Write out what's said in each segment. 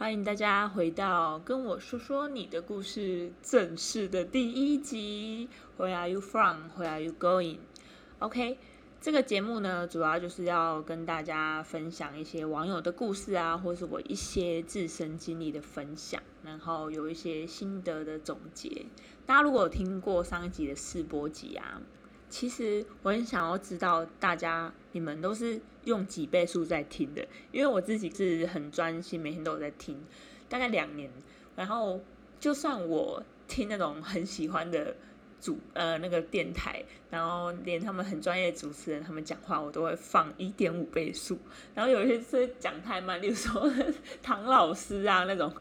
欢迎大家回到跟我说说你的故事正式的第一集。Where are you from? Where are you going? OK，这个节目呢，主要就是要跟大家分享一些网友的故事啊，或是我一些自身经历的分享，然后有一些心得的总结。大家如果有听过上一集的试播集啊，其实我很想要知道大家你们都是用几倍速在听的，因为我自己是很专心，每天都有在听，大概两年。然后就算我听那种很喜欢的主呃那个电台，然后连他们很专业主持人他们讲话，我都会放一点五倍速。然后有一些是讲太慢，例如说 唐老师啊那种。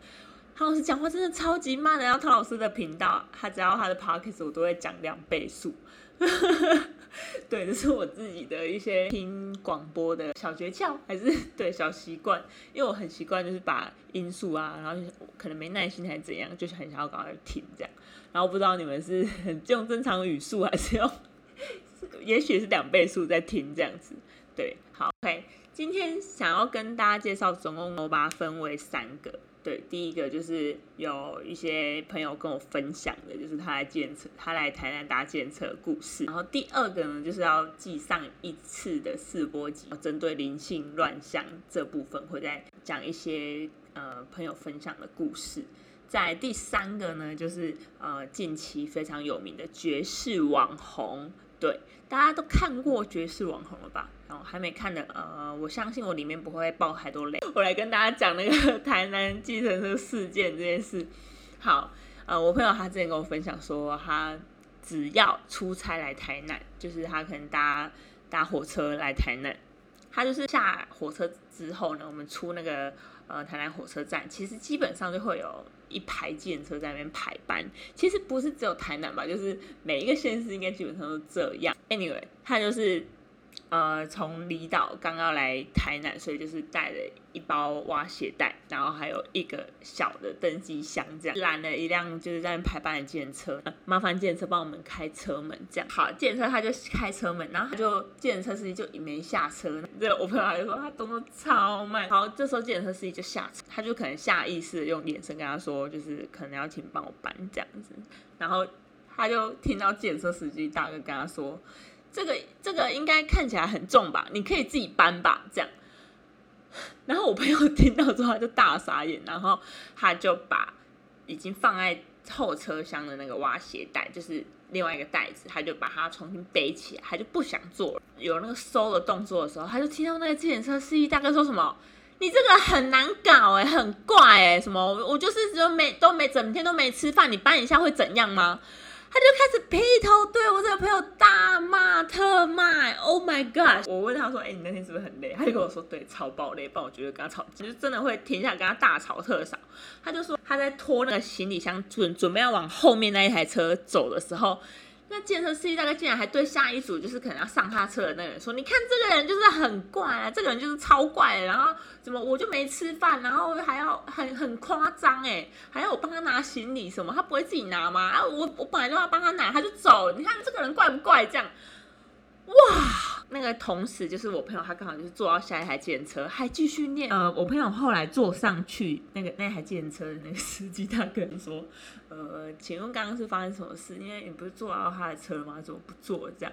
唐老师讲话真的超级慢的，然后唐老师的频道，他只要他的 podcast 我都会讲两倍速。对，这是我自己的一些听广播的小诀窍，还是对小习惯。因为我很习惯，就是把音速啊，然后可能没耐心还是怎样，就是很想要赶快听这样。然后不知道你们是 用正常语速，还是用，也许是两倍速在听这样子。对，好，OK，今天想要跟大家介绍，总共我把它分为三个。对，第一个就是有一些朋友跟我分享的，就是他来建车，他来台南搭建车故事。然后第二个呢，就是要记上一次的试播集，针对灵性乱象这部分，会再讲一些呃朋友分享的故事。在第三个呢，就是呃近期非常有名的爵士网红。对，大家都看过《爵士网红》了吧？哦还没看的，呃，我相信我里面不会爆太多雷。我来跟大家讲那个台南计程车事件这件事。好，呃，我朋友他之前跟我分享说，他只要出差来台南，就是他可能搭搭火车来台南，他就是下火车之后呢，我们出那个呃台南火车站，其实基本上就会有。一排建车在那边排班，其实不是只有台南吧，就是每一个县市应该基本上都这样。Anyway，他就是。呃，从离岛刚刚来台南，所以就是带了一包挖鞋带，然后还有一个小的登机箱，这样。拦了一辆就是在排班的建车，麻烦建车帮我们开车门，这样。好，建车他就开车门，然后他就建车司机就没下车，对我朋友还说他动作超慢，好，这时候建车司机就下车，他就可能下意识的用眼神跟他说，就是可能要请帮我搬这样子，然后他就听到建车司机大哥跟他说。这个这个应该看起来很重吧？你可以自己搬吧，这样。然后我朋友听到之后他就大傻眼，然后他就把已经放在后车厢的那个挖鞋带，就是另外一个袋子，他就把它重新背起来，他就不想做了。有那个收的动作的时候，他就听到那个自行车司机大哥说什么：“你这个很难搞哎，很怪哎，什么我就是只有没都没整天都没吃饭，你搬一下会怎样吗？”他就开始劈头对我这个朋友大骂特骂，Oh my god！我问他说：“哎，你那天是不是很累？”他就跟我说：“对，超爆累。”不然我觉得跟他吵，就真的会停下跟他大吵特吵。他就说他在拖那个行李箱准准备要往后面那一台车走的时候。那健身司机大概竟然还对下一组就是可能要上他车的那个人说：“你看这个人就是很怪啊，这个人就是超怪。然后怎么我就没吃饭，然后还要很很夸张哎，还要我帮他拿行李什么？他不会自己拿吗？啊，我我本来就要帮他拿，他就走。你看这个人怪不怪？这样。”哇，那个同时就是我朋友，他刚好就是坐到下一台电车，还继续念。呃，我朋友后来坐上去，那个那台电车的那个司机，他跟说：“呃，请问刚刚是发生什么事？因为你不是坐到他的车吗？怎么不坐？”这样，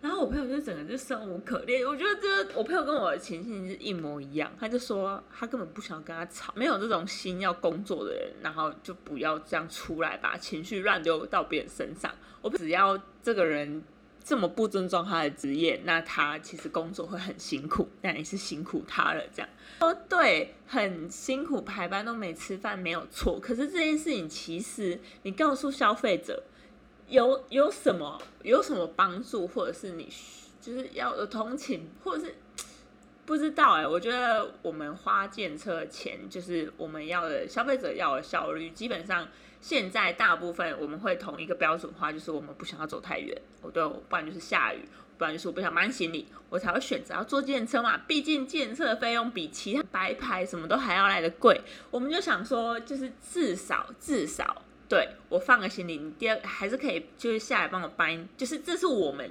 然后我朋友就整个就生无可恋。我觉得这我朋友跟我的情形是一模一样，他就说他根本不想跟他吵，没有这种心要工作的人，然后就不要这样出来把情绪乱丢到别人身上。我只要这个人。这么不尊重他的职业，那他其实工作会很辛苦，那也是辛苦他了。这样哦，对，很辛苦，排班都没吃饭，没有错。可是这件事情，其实你告诉消费者有有什么有什么帮助，或者是你就是要有同情，或者是不知道哎。我觉得我们花建车钱，就是我们要的消费者要的效率，基本上。现在大部分我们会同一个标准化，就是我们不想要走太远，我对，不然就是下雨，不然就是我不想搬行李，我才会选择要坐电车嘛。毕竟电车费用比其他白牌什么都还要来的贵，我们就想说，就是至少至少，对我放个行李，你第二还是可以就是下来帮我搬，就是这是我们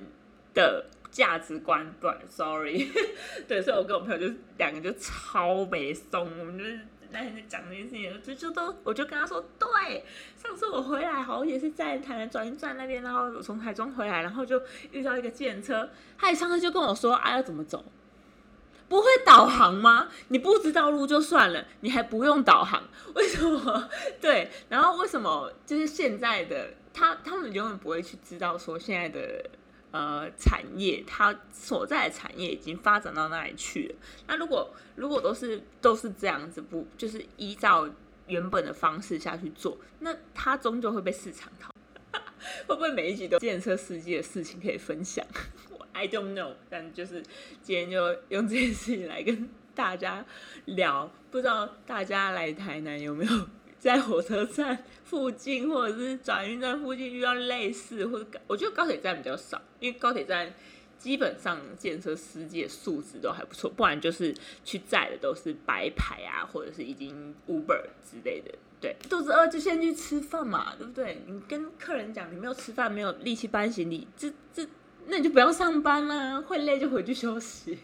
的价值观。对，sorry，对，所以我跟我朋友就两个就超没松，我们就是。那天在讲那件事情，就就都我就跟他说，对，上次我回来好像也是在台南转运站那边，然后我从台中回来，然后就遇到一个计程车，他一上车就跟我说，啊要怎么走？不会导航吗？你不知道路就算了，你还不用导航，为什么？对，然后为什么就是现在的他他们永远不会去知道说现在的呃产业，它所在的产业已经发展到哪里去了？那如果如果都是都是这样子，不就是依照原本的方式下去做，那它终究会被市场淘汰。会不会每一集都电车司机的事情可以分享？I don't know，但就是今天就用这件事情来跟大家聊，不知道大家来台南有没有 在火车站附近或者是转运站附近遇到类似，或者我觉得高铁站比较少，因为高铁站基本上建设司机的素质都还不错，不然就是去载的都是白牌啊，或者是已经 Uber 之类的。对，肚子饿就先去吃饭嘛，对不对？你跟客人讲你没有吃饭，没有力气搬行李，这这。那你就不要上班啦，会累就回去休息。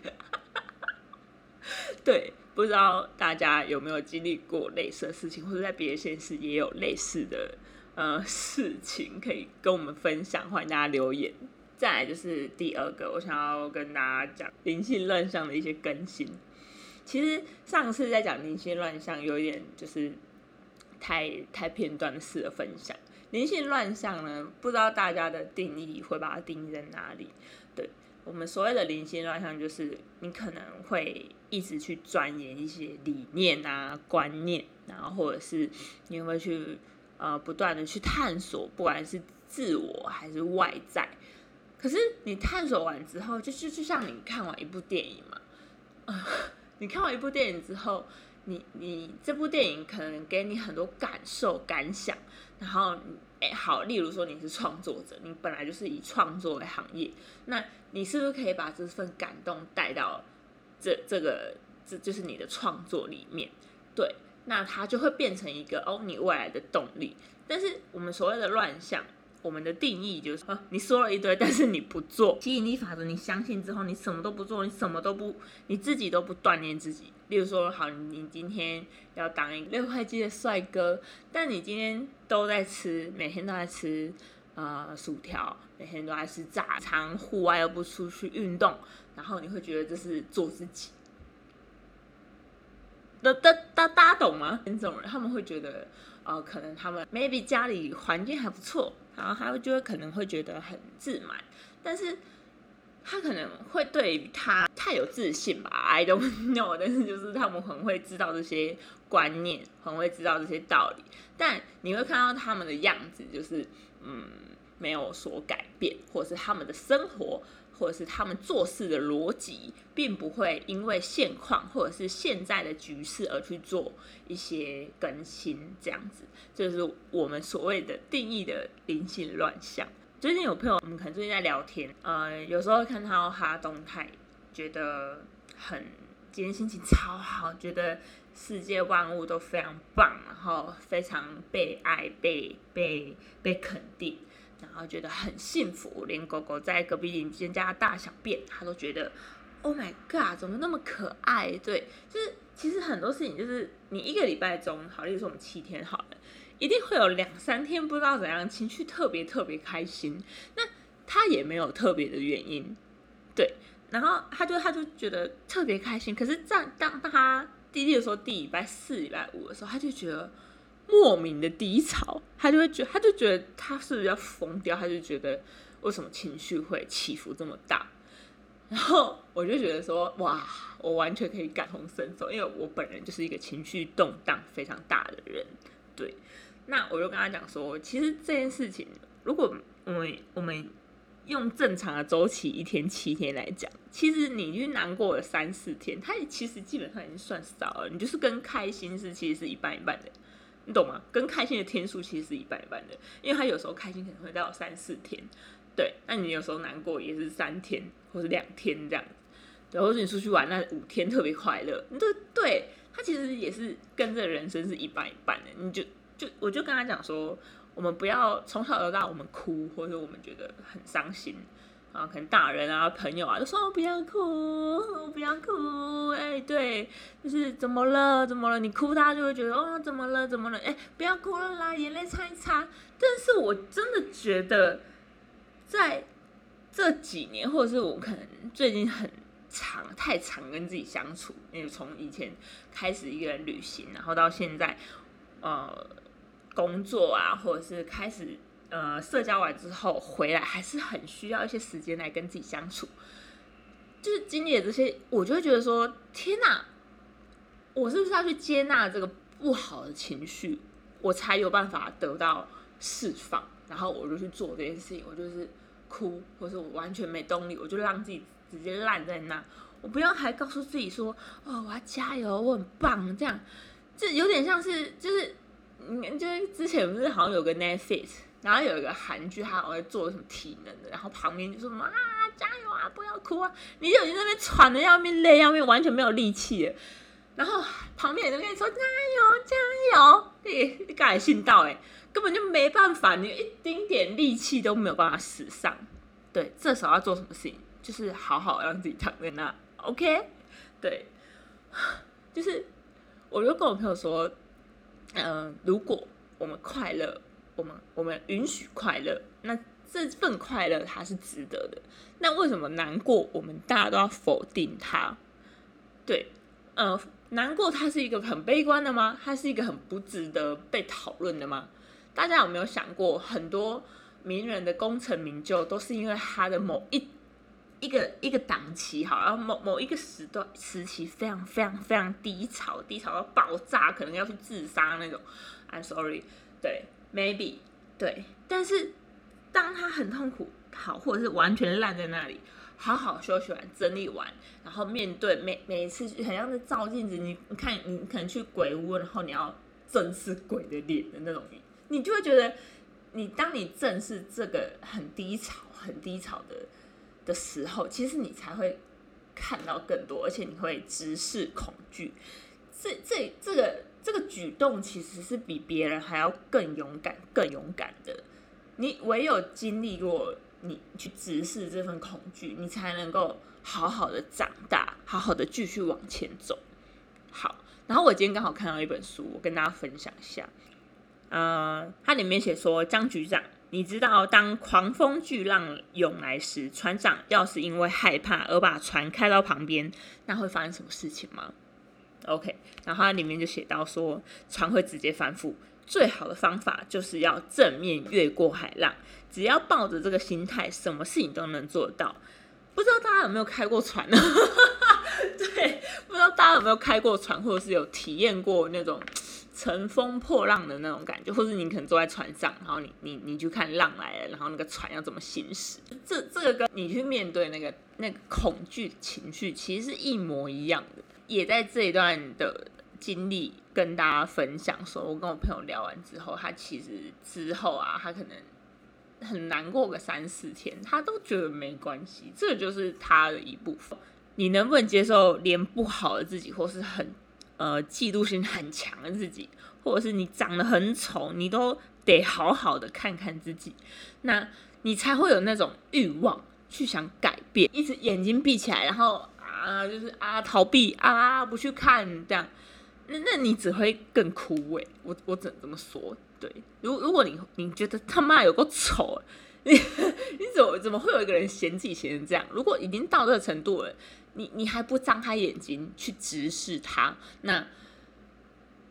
对，不知道大家有没有经历过类似的事情，或者在别的县市也有类似的呃事情，可以跟我们分享，欢迎大家留言。再来就是第二个，我想要跟大家讲灵性乱象的一些更新。其实上次在讲灵性乱象，有一点就是太太片段式的分享。灵性乱象呢？不知道大家的定义会把它定义在哪里？我们所谓的灵性乱象，就是你可能会一直去钻研一些理念啊、观念，然后或者是你会去呃不断的去探索，不管是自我还是外在。可是你探索完之后，就就就像你看完一部电影嘛，你看完一部电影之后，你你这部电影可能给你很多感受感想。然后，好，例如说你是创作者，你本来就是以创作为行业，那你是不是可以把这份感动带到这这个这就是你的创作里面？对，那它就会变成一个哦，你未来的动力。但是我们所谓的乱象。我们的定义就是，你说了一堆，但是你不做吸引力法则，你相信之后，你什么都不做，你什么都不，你自己都不锻炼自己。例如说，好，你今天要当一个六块肌的帅哥，但你今天都在吃，每天都在吃呃薯条，每天都在吃炸肠，户外又不出去运动，然后你会觉得这是做自己。大大大大家懂吗？这种人他们会觉得，呃，可能他们 maybe 家里环境还不错。然后他就会可能会觉得很自满，但是他可能会对他太有自信吧，I don't know。但是就是他们很会知道这些观念，很会知道这些道理，但你会看到他们的样子，就是嗯，没有所改变，或者是他们的生活。或者是他们做事的逻辑，并不会因为现况或者是现在的局势而去做一些更新，这样子，就是我们所谓的定义的灵性乱象。最近有朋友，我们可能最近在聊天，呃，有时候看到他动态，觉得很今天心情超好，觉得世界万物都非常棒，然后非常被爱、被被被肯定。然后觉得很幸福，连狗狗在隔壁邻居家大小便，他都觉得，Oh my god，怎么那么可爱？对，就是其实很多事情，就是你一个礼拜中，好，例如说我们七天好了，一定会有两三天不知道怎样情绪特别特别开心，那他也没有特别的原因，对，然后他就他就觉得特别开心，可是在当他第一的时候，第礼拜四、礼拜五的时候，他就觉得。莫名的低潮，他就会觉，他就觉得他是不是要疯掉？他就觉得为什么情绪会起伏这么大？然后我就觉得说，哇，我完全可以感同身受，因为我本人就是一个情绪动荡非常大的人。对，那我就跟他讲说，其实这件事情，如果我们我们用正常的周期一天七天来讲，其实你就难过了三四天，它也其实基本上已经算少了。你就是跟开心是其实是一半一半的。你懂吗？跟开心的天数其实是一半一半的，因为他有时候开心可能会到三四天，对，那你有时候难过也是三天或者两天这样子，对，或者你出去玩那五天特别快乐，你对对，他其实也是跟着人生是一半一半的，你就就我就跟他讲说，我们不要从小到大我们哭或者我们觉得很伤心，啊，可能大人啊、朋友啊，都说不要哭，不要哭，哎，对，就是怎么了？怎么了？你哭，他就会觉得哦，怎么了？怎么了？哎，不要哭了啦，眼泪擦一擦。但是我真的觉得，在这几年，或者是我可能最近很长、太长跟自己相处，因为从以前开始一个人旅行，然后到现在，呃，工作啊，或者是开始。呃，社交完之后回来，还是很需要一些时间来跟自己相处。就是经历了这些，我就会觉得说：天哪，我是不是要去接纳这个不好的情绪，我才有办法得到释放？然后我就去做这件事情，我就是哭，或是我完全没动力，我就让自己直接烂在那。我不要还告诉自己说：哦，我要加油，我很棒。这样，这有点像是，就是，嗯，就是之前不是好像有个 Netflix。然后有一个韩剧，他好像做什么体能的，然后旁边就说什么啊，加油啊，不要哭啊！你就已经那边喘的要命，累要命，完全没有力气。然后旁边人跟你说加油加油，你你改信到哎，根本就没办法，你一丁点力气都没有办法使上。对，这时候要做什么事情？就是好好让自己躺在那，OK？对，就是我就跟我朋友说，嗯，如果我们快乐。我们我们允许快乐，那这份快乐它是值得的。那为什么难过，我们大家都要否定它？对，呃，难过它是一个很悲观的吗？它是一个很不值得被讨论的吗？大家有没有想过，很多名人的功成名就，都是因为他的某一一个一个档期，好，然后某某一个时段时期非常非常非常低潮，低潮到爆炸，可能要去自杀那种。I'm sorry，对。Maybe 对，但是当他很痛苦，好，或者是完全烂在那里，好好休息完、整理完，然后面对每每一次，很像是照镜子，你看，你可能去鬼屋，然后你要正视鬼的脸的那种，你就会觉得，你当你正视这个很低潮、很低潮的的时候，其实你才会看到更多，而且你会直视恐惧。这这这个。这个举动其实是比别人还要更勇敢、更勇敢的。你唯有经历过，你去直视这份恐惧，你才能够好好的长大，好好的继续往前走。好，然后我今天刚好看到一本书，我跟大家分享一下。呃，它里面写说，张局长，你知道当狂风巨浪涌来时，船长要是因为害怕而把船开到旁边，那会发生什么事情吗？OK，然后它里面就写到说，船会直接翻覆，最好的方法就是要正面越过海浪。只要抱着这个心态，什么事情都能做到。不知道大家有没有开过船呢？对，不知道大家有没有开过船，或者是有体验过那种乘风破浪的那种感觉，或者你可能坐在船上，然后你你你去看浪来了，然后那个船要怎么行驶？这这个跟你去面对那个那个恐惧情绪，其实是一模一样的。也在这一段的经历跟大家分享，说我跟我朋友聊完之后，他其实之后啊，他可能很难过个三四天，他都觉得没关系，这就是他的一部分。你能不能接受连不好的自己，或是很呃嫉妒心很强的自己，或者是你长得很丑，你都得好好的看看自己，那你才会有那种欲望去想改变，一直眼睛闭起来，然后。啊，就是啊，逃避啊，不去看这样，那那你只会更枯萎。我我只能这么说，对。如如果你你觉得他妈有个丑，你你怎么怎么会有一个人嫌自己嫌成这样？如果已经到这个程度了，你你还不张开眼睛去直视他，那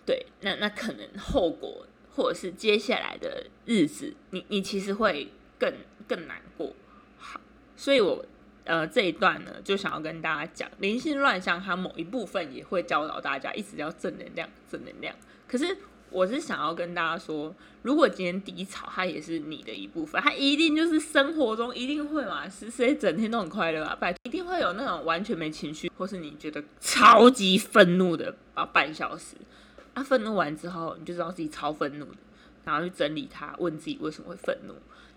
对，那那可能后果或者是接下来的日子，你你其实会更更难过。好，所以我。呃，这一段呢，就想要跟大家讲，灵性乱象它某一部分也会教导大家一直要正能量，正能量。可是我是想要跟大家说，如果今天低潮，它也是你的一部分，它一定就是生活中一定会嘛，是谁整天都很快乐啊？拜，一定会有那种完全没情绪，或是你觉得超级愤怒的啊半小时，啊，愤怒完之后，你就知道自己超愤怒，然后去整理它，问自己为什么会愤怒。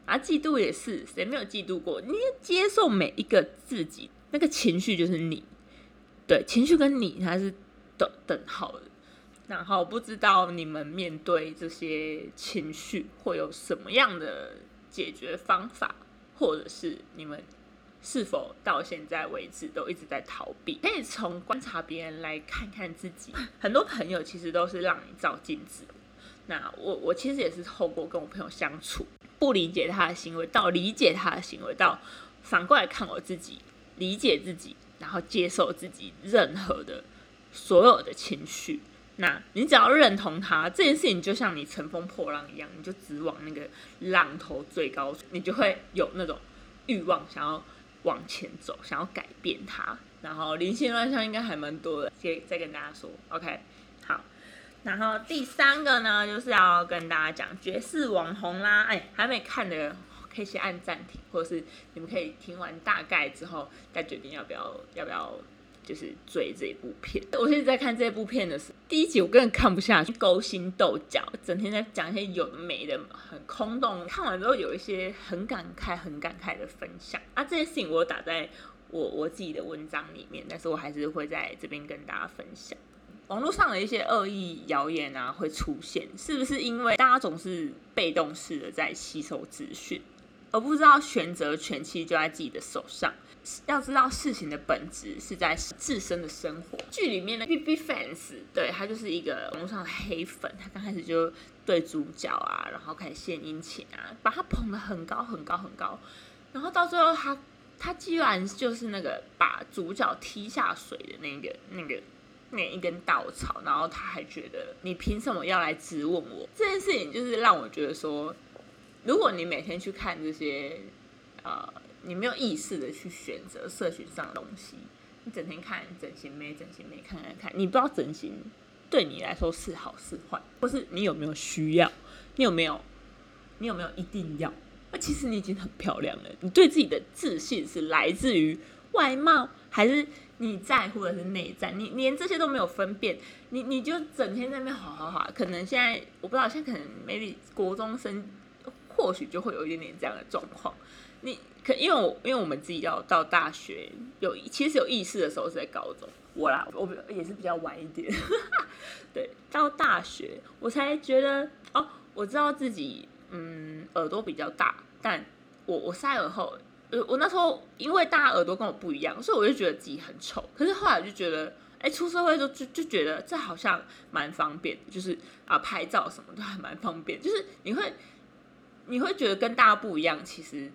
啊，嫉妒也是，谁没有嫉妒过？你接受每一个自己，那个情绪就是你，对，情绪跟你它是等等号的。然后不知道你们面对这些情绪会有什么样的解决方法，或者是你们是否到现在为止都一直在逃避？可以从观察别人来看看自己。很多朋友其实都是让你照镜子。那我我其实也是透过跟我朋友相处，不理解他的行为，到理解他的行为，到反过来看我自己，理解自己，然后接受自己任何的所有的情绪。那你只要认同他这件事情，就像你乘风破浪一样，你就直往那个浪头最高处，你就会有那种欲望，想要往前走，想要改变他。然后灵性乱象应该还蛮多的，先再跟大家说，OK，然后第三个呢，就是要跟大家讲绝世网红啦，哎，还没看的可以先按暂停，或者是你们可以听完大概之后再决定要不要要不要。就是追这一部片，我现在在看这部片的时候，第一集我根本看不下去，勾心斗角，整天在讲一些有的没的，很空洞。看完之后有一些很感慨、很感慨的分享啊，这些事情我打在我我自己的文章里面，但是我还是会在这边跟大家分享。网络上的一些恶意谣言啊会出现，是不是因为大家总是被动式的在吸收资讯，而不知道选择权其实就在自己的手上？要知道事情的本质是在自身的生活。剧里面的 B B fans，对他就是一个网络上的黑粉，他刚开始就对主角啊，然后开始献殷勤啊，把他捧得很高很高很高，然后到最后他他居然就是那个把主角踢下水的那个那个那一根稻草，然后他还觉得你凭什么要来质问我？这件事情就是让我觉得说，如果你每天去看这些呃。你没有意识的去选择社群上的东西，你整天看整形妹，整形妹看看看，你不知道整形对你来说是好是坏，或是你有没有需要，你有没有，你有没有一定要？那其实你已经很漂亮了。你对自己的自信是来自于外貌，还是你在乎的是内在？你连这些都没有分辨，你你就整天在那边好好好。可能现在我不知道，现在可能 maybe 国中生或许就会有一点点这样的状况。你可因为我因为我们自己要到大学有其实有意识的时候是在高中我啦我也是比较晚一点，对到大学我才觉得哦我知道自己嗯耳朵比较大，但我我塞耳后呃我那时候因为大家耳朵跟我不一样，所以我就觉得自己很丑。可是后来就觉得哎出社会就就就觉得这好像蛮方便，就是啊拍照什么都还蛮方便，就是你会你会觉得跟大家不一样，其实。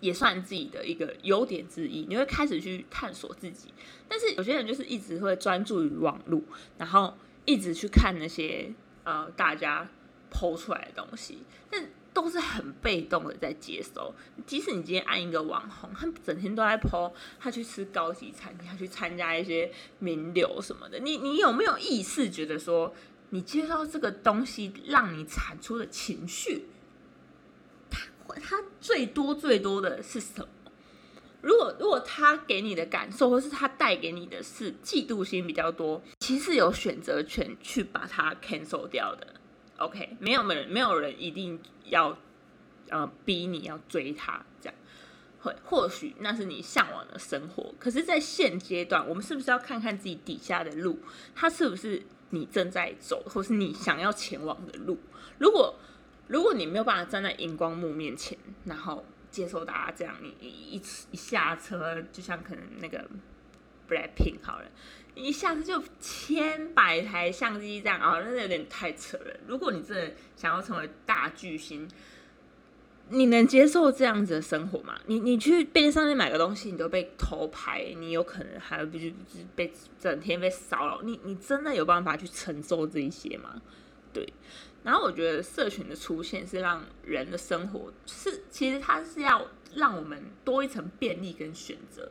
也算自己的一个优点之一，你会开始去探索自己。但是有些人就是一直会专注于网络，然后一直去看那些呃大家剖出来的东西，但都是很被动的在接收。即使你今天按一个网红，他整天都在剖，他去吃高级餐厅，他去参加一些名流什么的，你你有没有意识觉得说，你接受这个东西让你产出的情绪？他他最多最多的是什么？如果如果他给你的感受，或是他带给你的是嫉妒心比较多，其实有选择权去把它 cancel 掉的。OK，没有人没有人一定要呃逼你要追他这样，或或许那是你向往的生活。可是，在现阶段，我们是不是要看看自己底下的路，它是不是你正在走，或是你想要前往的路？如果如果你没有办法站在荧光幕面前，然后接受大家这样，你一一下车，就像可能那个 Blackpink 好了，一下子就千百台相机这样啊，那有点太扯了。如果你真的想要成为大巨星，你能接受这样子的生活吗？你你去便利商店买个东西，你都被偷拍，你有可能还不就被整天被骚扰，你你真的有办法去承受这一些吗？对。然后我觉得社群的出现是让人的生活是，其实它是要让我们多一层便利跟选择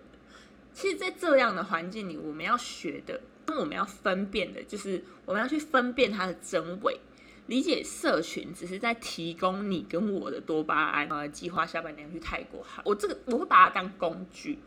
其实，在这样的环境里，我们要学的，跟我们要分辨的，就是我们要去分辨它的真伪，理解社群只是在提供你跟我的多巴胺。呃，计划下半年去泰国，好，我这个我会把它当工具，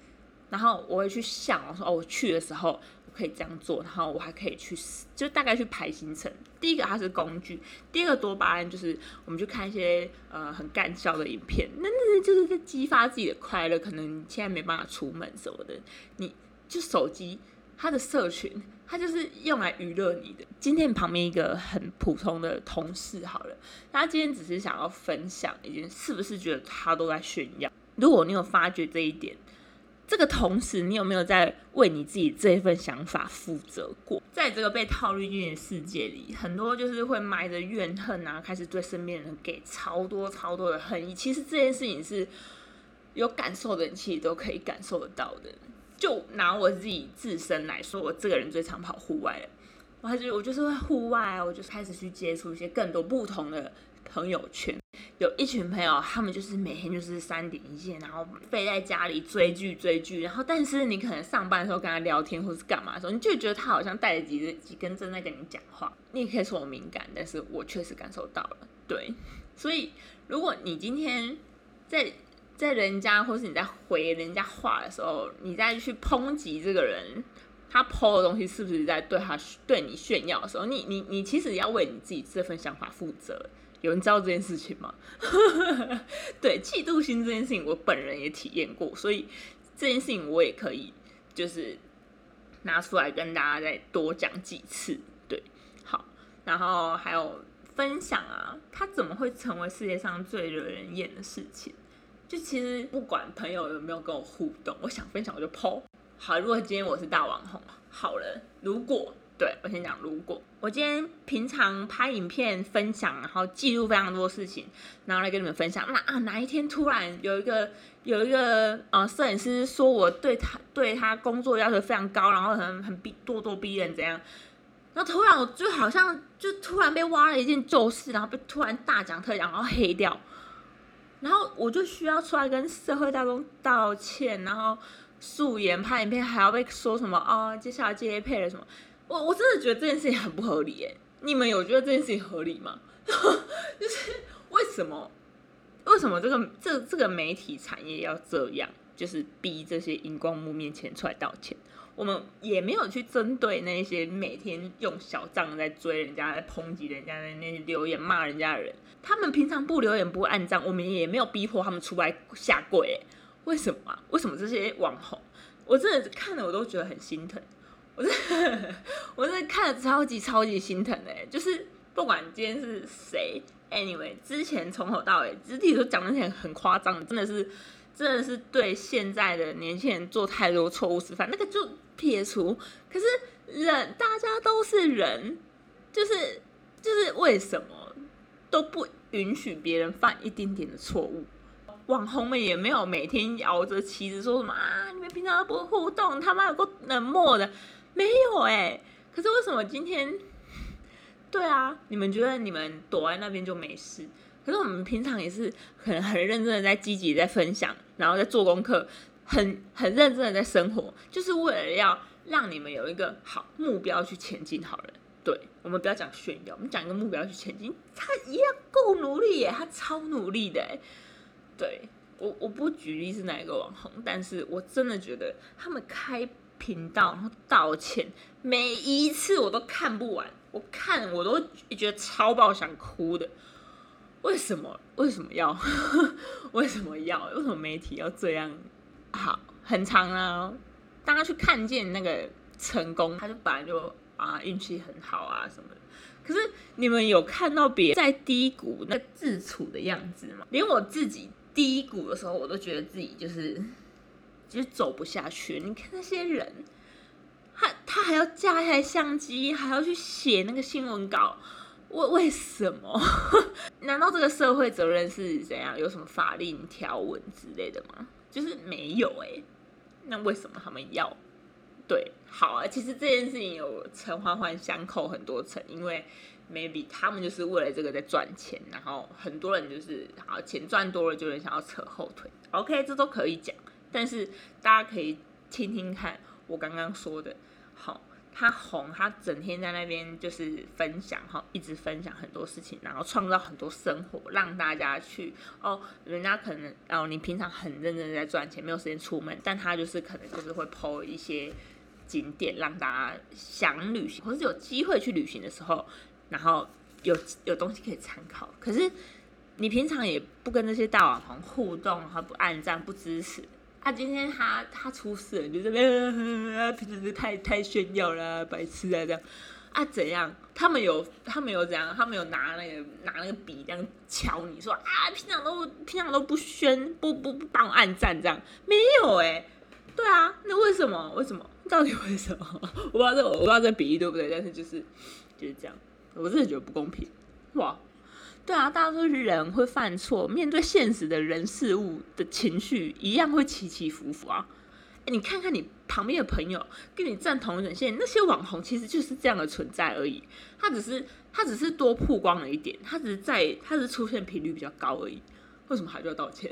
然后我会去想，我说哦，我去的时候我。可以这样做，然后我还可以去，就大概去排行程。第一个它是工具，第二个多巴胺就是我们去看一些呃很干笑的影片，那那就是在激发自己的快乐。可能现在没办法出门什么的，你就手机它的社群，它就是用来娱乐你的。今天旁边一个很普通的同事好了，他今天只是想要分享一件，是不是觉得他都在炫耀？如果你有发觉这一点，这个同时你有没有在为你自己这一份想法负责过？在这个被套滤镜的世界里，很多就是会埋着怨恨啊，开始对身边人给超多超多的恨意。其实这件事情是有感受的人，其实都可以感受得到的。就拿我自己自身来说，我这个人最常跑户外了，我还是我就是会户外，我就开始去接触一些更多不同的朋友圈。有一群朋友，他们就是每天就是三点一线，然后飞在家里追剧追剧，然后但是你可能上班的时候跟他聊天或是干嘛的时候，你就觉得他好像带着几几根针在跟你讲话。你也可以说我敏感，但是我确实感受到了。对，所以如果你今天在。在人家或是你在回人家话的时候，你再去抨击这个人，他抛的东西是不是在对他对你炫耀的时候，你你你其实要为你自己这份想法负责。有人知道这件事情吗？对，嫉妒心这件事情，我本人也体验过，所以这件事情我也可以就是拿出来跟大家再多讲几次。对，好，然后还有分享啊，他怎么会成为世界上最惹人厌的事情？就其实不管朋友有没有跟我互动，我想分享我就抛。好，如果今天我是大网红，好了，如果对我先讲，如果。我今天平常拍影片分享，然后记录非常多事情，然后来跟你们分享，那啊哪一天突然有一个有一个呃摄影师说我对他对他工作要求非常高，然后很很逼咄咄逼人怎样，然后突然我就好像就突然被挖了一件旧事，然后被突然大讲特讲，然后黑掉。然后我就需要出来跟社会大众道歉，然后素颜拍影片还要被说什么啊？接下来接配了什么？我我真的觉得这件事情很不合理耶！你们有觉得这件事情合理吗？就是为什么？为什么这个这这个媒体产业要这样？就是逼这些荧光幕面前出来道歉？我们也没有去针对那些每天用小账在追人家、在抨击人家的那些留言骂人家的人。他们平常不留言不按账，我们也没有逼迫他们出来下跪。为什么啊？为什么这些网红，我真的看了我都觉得很心疼。我真的，我真的看了超级超级心疼哎！就是不管今天是谁，anyway，之前从头到尾肢体都讲那些很夸张，真的是。真的是对现在的年轻人做太多错误示范，那个就撇除。可是人，大家都是人，就是就是为什么都不允许别人犯一丁点的错误？网红们也没有每天摇着旗子说什么啊，你们平常都不互动，他妈有个冷漠的，没有哎。可是为什么今天？对啊，你们觉得你们躲在那边就没事？可是我们平常也是很很认真的在积极在分享，然后在做功课，很很认真的在生活，就是为了要让你们有一个好目标去前进。好了，对我们不要讲炫耀，我们讲一个目标去前进。他一样够努力耶，他超努力的。对我我不举例是哪一个网红，但是我真的觉得他们开频道然后道歉，每一次我都看不完，我看我都觉得超爆想哭的。为什么？为什么要？为什么要？为什么媒体要这样？好，很长啊！大家去看见那个成功，他就本来就啊运气很好啊什么的。可是你们有看到别在低谷那自处的样子吗？连我自己低谷的时候，我都觉得自己就是就是走不下去。你看那些人，他他还要架台相机，还要去写那个新闻稿。为为什么？难道这个社会责任是怎样？有什么法令条文之类的吗？就是没有哎。那为什么他们要？对，好啊。其实这件事情有层环环相扣很多层，因为 maybe 他们就是为了这个在赚钱，然后很多人就是好钱赚多了，就有人想要扯后腿。OK，这都可以讲，但是大家可以听听看我刚刚说的，好。他红，他整天在那边就是分享哈，一直分享很多事情，然后创造很多生活，让大家去哦。人家可能哦，你平常很认真在赚钱，没有时间出门，但他就是可能就是会抛一些景点，让大家想旅行或是有机会去旅行的时候，然后有有东西可以参考。可是你平常也不跟那些大网红互动，然后不按赞、不支持。啊今天他他出事了，就这边平时太太炫耀啦，白痴啊这样啊怎样？他们有他们有怎样？他们有拿那个拿那个笔这样敲你说啊，平常都平常都不宣不不不帮我按赞这样，没有哎，对啊，那为什么？为什么？到底为什么？我不知道这我不知道这比喻对不对，但是就是就是这样，我真的觉得不公平哇。对啊，大家都是人，会犯错，面对现实的人事物的情绪一样会起起伏伏啊。你看看你旁边的朋友跟你站同一阵线，那些网红其实就是这样的存在而已。他只是他只是多曝光了一点，他只是在他只是出现频率比较高而已。为什么还就要道歉？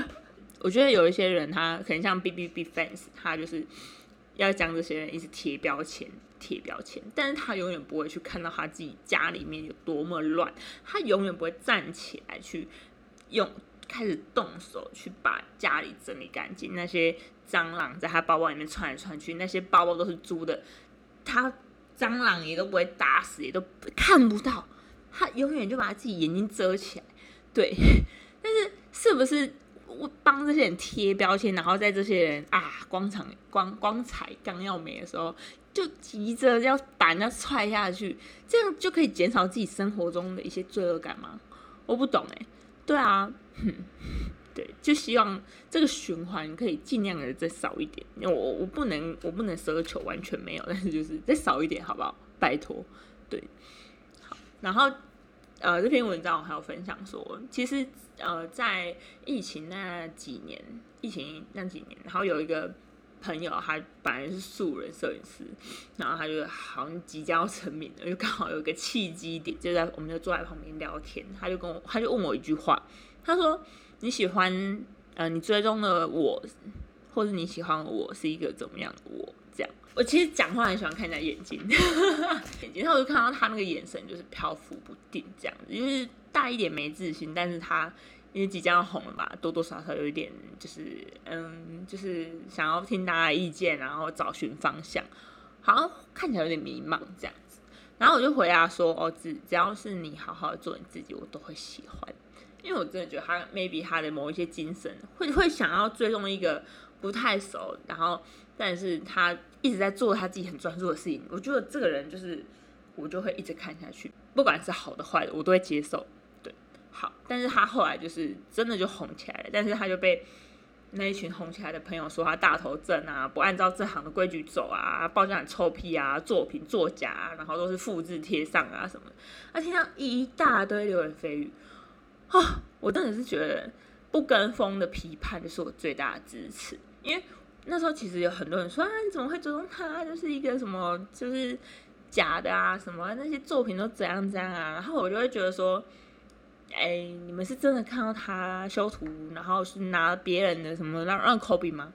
我觉得有一些人，他可能像 B B B fans，他就是要将这些人一直贴标签。贴标签，但是他永远不会去看到他自己家里面有多么乱，他永远不会站起来去用开始动手去把家里整理干净。那些蟑螂在他包包里面窜来窜去，那些包包都是租的，他蟑螂也都不会打死，也都看不到，他永远就把自己眼睛遮起来。对，但是是不是我帮这些人贴标签，然后在这些人啊光彩光光彩刚要没的时候？就急着要把人家踹下去，这样就可以减少自己生活中的一些罪恶感吗？我不懂哎。对啊，对，就希望这个循环可以尽量的再少一点。我我不能我不能奢求完全没有，但是就是再少一点好不好？拜托。对，好。然后呃，这篇文章我还有分享说，其实呃，在疫情那几年，疫情那几年，然后有一个。朋友，他本来是素人摄影师，然后他就好像即将要成名了，就刚好有一个契机点，就在我们就坐在旁边聊天，他就跟我，他就问我一句话，他说：“你喜欢呃，你追踪的我，或者你喜欢我是一个怎么样的我？”我其实讲话很喜欢看人家眼睛，眼睛，然后我就看到他那个眼神就是漂浮不定，这样子，就是带一点没自信，但是他。因为即将要红了嘛，多多少少有一点，就是嗯，就是想要听大家的意见，然后找寻方向，好像看起来有点迷茫这样子。然后我就回答说：“哦，只只要是你好好的做你自己，我都会喜欢。因为我真的觉得他 maybe 他的某一些精神，会会想要追踪一个不太熟，然后但是他一直在做他自己很专注的事情。我觉得这个人就是我就会一直看下去，不管是好的坏的，我都会接受。”对好，但是他后来就是真的就红起来了，但是他就被那一群红起来的朋友说他大头症啊，不按照这行的规矩走啊，报价很臭屁啊，作品作假，然后都是复制贴上啊什么，他听到一大堆流言蜚语啊，我真的是觉得不跟风的批判就是我最大的支持，因为那时候其实有很多人说啊，你怎么会追踪他，就是一个什么就是假的啊，什么那些作品都怎样怎样啊，然后我就会觉得说。哎，你们是真的看到他修图，然后是拿别人的什么让让 copy 吗？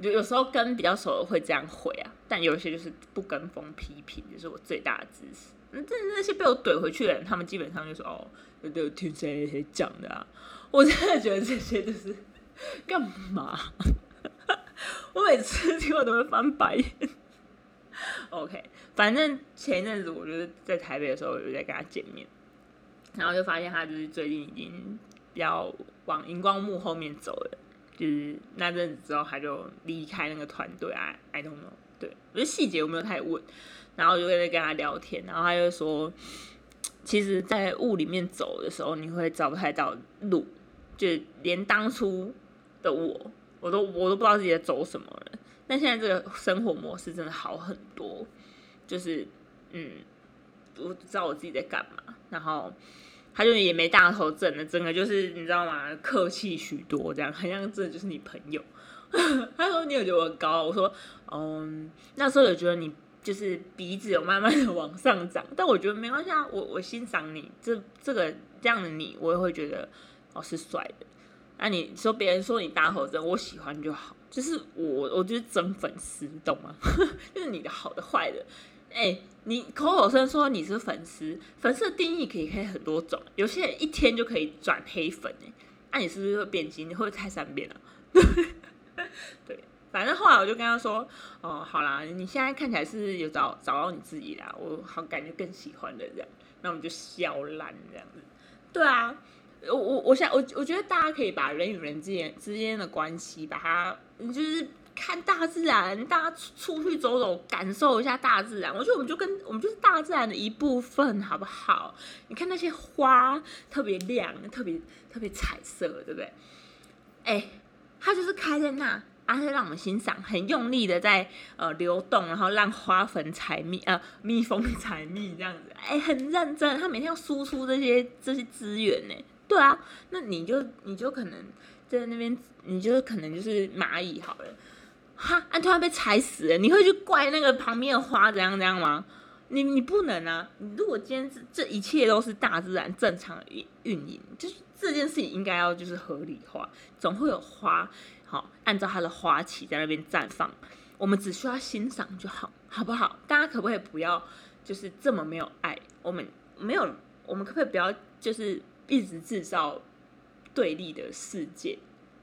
有有时候跟比较熟的会这样回啊，但有一些就是不跟风批评，就是我最大的支持。那这那些被我怼回去的人，他们基本上就说哦，都听谁谁讲的啊。我真的觉得这些就是 干嘛？我每次听我都会翻白眼。OK，反正前一阵子我觉得在台北的时候，我就在跟他见面。然后就发现他就是最近已经要往荧光幕后面走了，就是那阵子之后他就离开那个团队啊，I don't know，对我觉得细节我没有太问，然后我就在跟他聊天，然后他就说，其实，在雾里面走的时候，你会找不太到路，就连当初的我，我都我都不知道自己在走什么了。但现在这个生活模式真的好很多，就是嗯，我知道我自己在干嘛，然后。他就也没大头症了，整个就是你知道吗？客气许多，这样好像真的就是你朋友。他说你有觉得我很高？我说嗯，那时候有觉得你就是鼻子有慢慢的往上涨，但我觉得没关系啊，我我欣赏你这这个这样的你，我也会觉得哦是帅的。那你说别人说你大头症，我喜欢就好，就是我我就是真粉丝，懂吗？就是你的好的坏的。哎，你口口声说你是粉丝，粉丝的定义可以可以很多种，有些人一天就可以转黑粉哎，那你是不是会变金？你会不会太善变了？对，反正后来我就跟他说，哦，好啦，你现在看起来是有找找到你自己啦，我好感觉更喜欢的这样，那我们就笑烂这样子。对啊，我我我想我我觉得大家可以把人与人之间之间的关系，把它就是看大自然，大家出出去走走，感受一下大自然。我觉得我们就跟我们就是大自然的一部分，好不好？你看那些花特别亮，特别特别彩色，对不对？哎，它就是开在那，而且让我们欣赏，很用力的在呃流动，然后让花粉采蜜，呃蜜蜂 采蜜这样子。哎，很认真，它每天要输出这些这些资源呢。对啊，那你就你就可能在那边，你就可能就是蚂蚁好了。哈，啊！突然被踩死了，你会去怪那个旁边的花怎样怎样吗？你你不能啊！你如果今天这这一切都是大自然正常运运营，就是这件事情应该要就是合理化，总会有花好按照它的花期在那边绽放，我们只需要欣赏就好，好不好？大家可不可以不要就是这么没有爱？我们没有，我们可不可以不要就是一直制造对立的世界？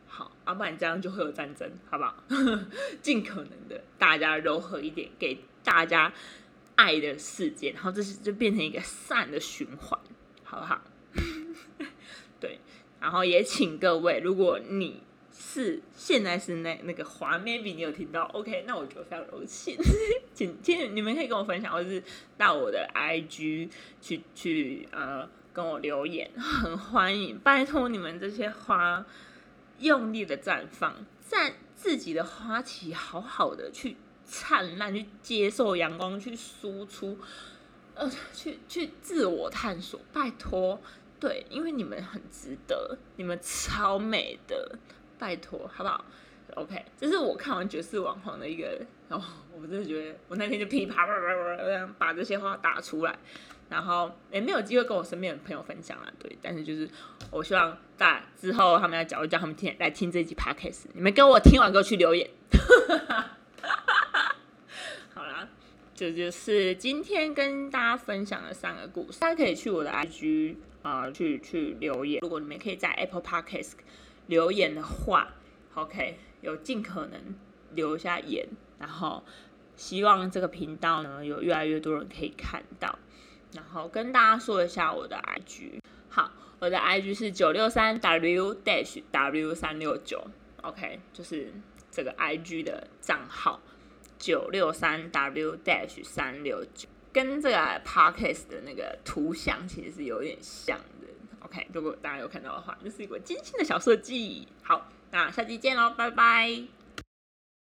好，要不然这样就会有战争，好不好？尽可能的，大家柔和一点，给大家爱的世界，然后这是就变成一个善的循环，好不好？对，然后也请各位，如果你是现在是那那个华，maybe 你有听到，OK，那我觉得非常荣幸，请请你们可以跟我分享，或者是到我的 IG 去去呃跟我留言，很欢迎，拜托你们这些花。用力的绽放，在自己的花期好好的去灿烂，去接受阳光，去输出，呃，去去自我探索。拜托，对，因为你们很值得，你们超美的，拜托，好不好？OK，这是我看完《绝世网红》的一个，哦，我真的觉得，我那天就噼啪啪啪啪把这些话打出来。然后也没有机会跟我身边的朋友分享了，对，但是就是我希望在之后他们要讲，我叫他们听来听这集 podcast，你们跟我听完给我去留言。好啦，这就是今天跟大家分享的三个故事，大家可以去我的 IG 啊去去留言。如果你们可以在 Apple Podcast 留言的话，OK，有尽可能留一下言，然后希望这个频道呢有越来越多人可以看到。然后跟大家说一下我的 IG，好，我的 IG 是九六三 W dash W 三六九，OK，就是这个 IG 的账号。九六三 W dash 三六九，跟这个 Podcast 的那个图像其实是有点像的，OK，如果大家有看到的话，这是一个精心的小设计。好，那下期见喽，拜拜。